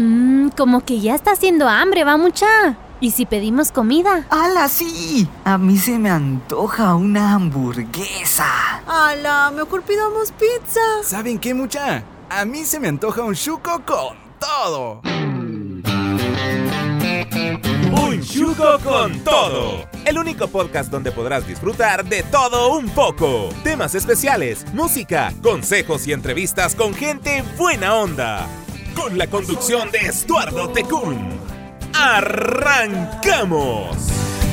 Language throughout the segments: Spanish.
Mmm, como que ya está haciendo hambre, va mucha. ¿Y si pedimos comida? ¡Hala, sí! A mí se me antoja una hamburguesa. ¡Hala! Mejor pidamos pizza. ¿Saben qué, mucha? A mí se me antoja un chuco con todo. Un chuco con todo. El único podcast donde podrás disfrutar de todo un poco. Temas especiales, música, consejos y entrevistas con gente buena onda. Con la conducción de Estuardo Tecún. ¡Arrancamos!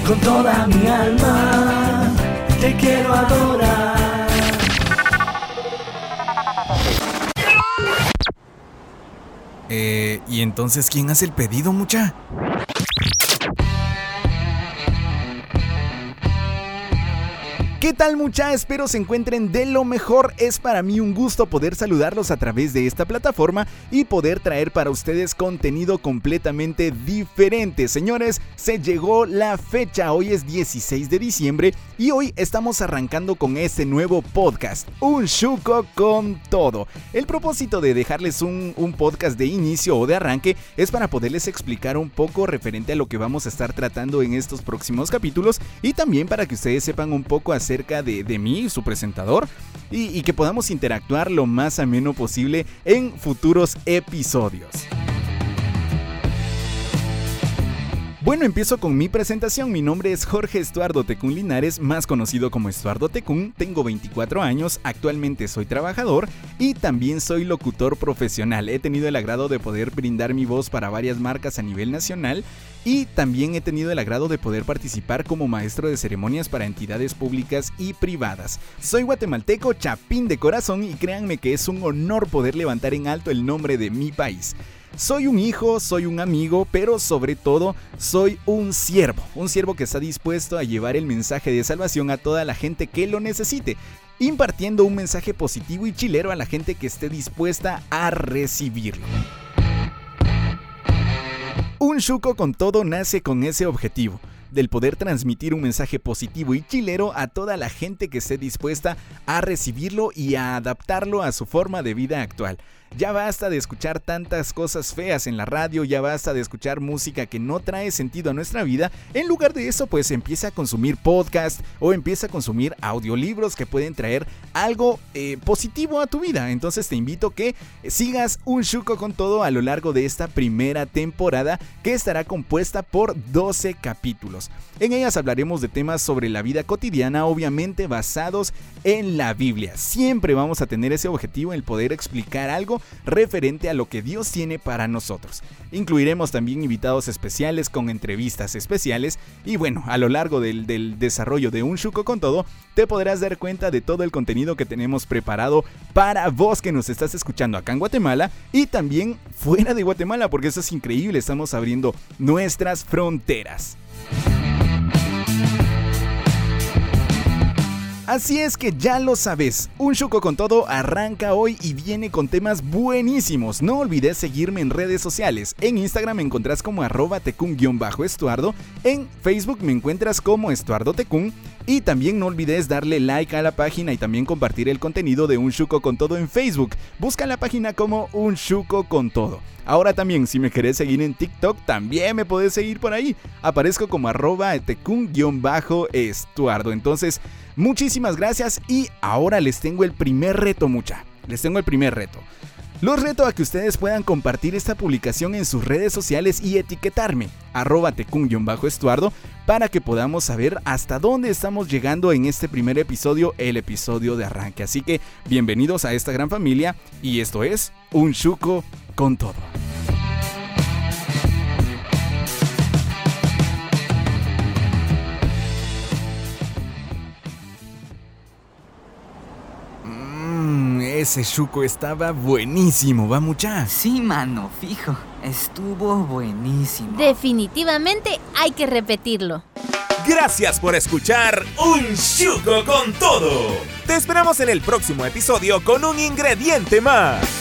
Con toda mi alma te quiero adorar. Eh, ¿y entonces quién hace el pedido, mucha? ¿Qué tal mucha? Espero se encuentren de lo mejor. Es para mí un gusto poder saludarlos a través de esta plataforma y poder traer para ustedes contenido completamente diferente. Señores, se llegó la fecha. Hoy es 16 de diciembre y hoy estamos arrancando con este nuevo podcast, Un Chuco con todo. El propósito de dejarles un, un podcast de inicio o de arranque es para poderles explicar un poco referente a lo que vamos a estar tratando en estos próximos capítulos y también para que ustedes sepan un poco acerca acerca de, de mí, su presentador, y, y que podamos interactuar lo más ameno posible en futuros episodios. Bueno, empiezo con mi presentación. Mi nombre es Jorge Estuardo Tecún Linares, más conocido como Estuardo Tecún. Tengo 24 años, actualmente soy trabajador y también soy locutor profesional. He tenido el agrado de poder brindar mi voz para varias marcas a nivel nacional y también he tenido el agrado de poder participar como maestro de ceremonias para entidades públicas y privadas. Soy guatemalteco, chapín de corazón y créanme que es un honor poder levantar en alto el nombre de mi país. Soy un hijo, soy un amigo, pero sobre todo soy un siervo, un siervo que está dispuesto a llevar el mensaje de salvación a toda la gente que lo necesite, impartiendo un mensaje positivo y chilero a la gente que esté dispuesta a recibirlo. Un chuco con todo nace con ese objetivo del poder transmitir un mensaje positivo y chilero a toda la gente que esté dispuesta a recibirlo y a adaptarlo a su forma de vida actual. Ya basta de escuchar tantas cosas feas en la radio, ya basta de escuchar música que no trae sentido a nuestra vida. En lugar de eso, pues empieza a consumir podcast o empieza a consumir audiolibros que pueden traer algo eh, positivo a tu vida. Entonces te invito que sigas un chuco con todo a lo largo de esta primera temporada que estará compuesta por 12 capítulos. En ellas hablaremos de temas sobre la vida cotidiana, obviamente basados en la Biblia. Siempre vamos a tener ese objetivo, el poder explicar algo referente a lo que Dios tiene para nosotros. Incluiremos también invitados especiales con entrevistas especiales y bueno, a lo largo del, del desarrollo de un Chuco con todo, te podrás dar cuenta de todo el contenido que tenemos preparado para vos que nos estás escuchando acá en Guatemala y también fuera de Guatemala, porque eso es increíble, estamos abriendo nuestras fronteras. Así es que ya lo sabes, un Chuco con todo arranca hoy y viene con temas buenísimos. No olvides seguirme en redes sociales. En Instagram me encontrás como arroba tecún-estuardo, en Facebook me encuentras como Estuardo Tecún y también no olvides darle like a la página y también compartir el contenido de Un Chuco con todo en Facebook. Busca la página como Un Chuco con todo. Ahora también, si me querés seguir en TikTok, también me podés seguir por ahí. Aparezco como arroba tecún-estuardo. Entonces, muchísimas gracias y ahora les tengo el primer reto, mucha. Les tengo el primer reto. Los reto a que ustedes puedan compartir esta publicación en sus redes sociales y etiquetarme, arroba tecún-estuardo, para que podamos saber hasta dónde estamos llegando en este primer episodio, el episodio de arranque. Así que bienvenidos a esta gran familia y esto es Un Chuco con todo. Mmm, ese chuco estaba buenísimo, ¿va mucha? Sí, mano, fijo. Estuvo buenísimo. Definitivamente hay que repetirlo. Gracias por escuchar Un Chuco con Todo. Te esperamos en el próximo episodio con un ingrediente más.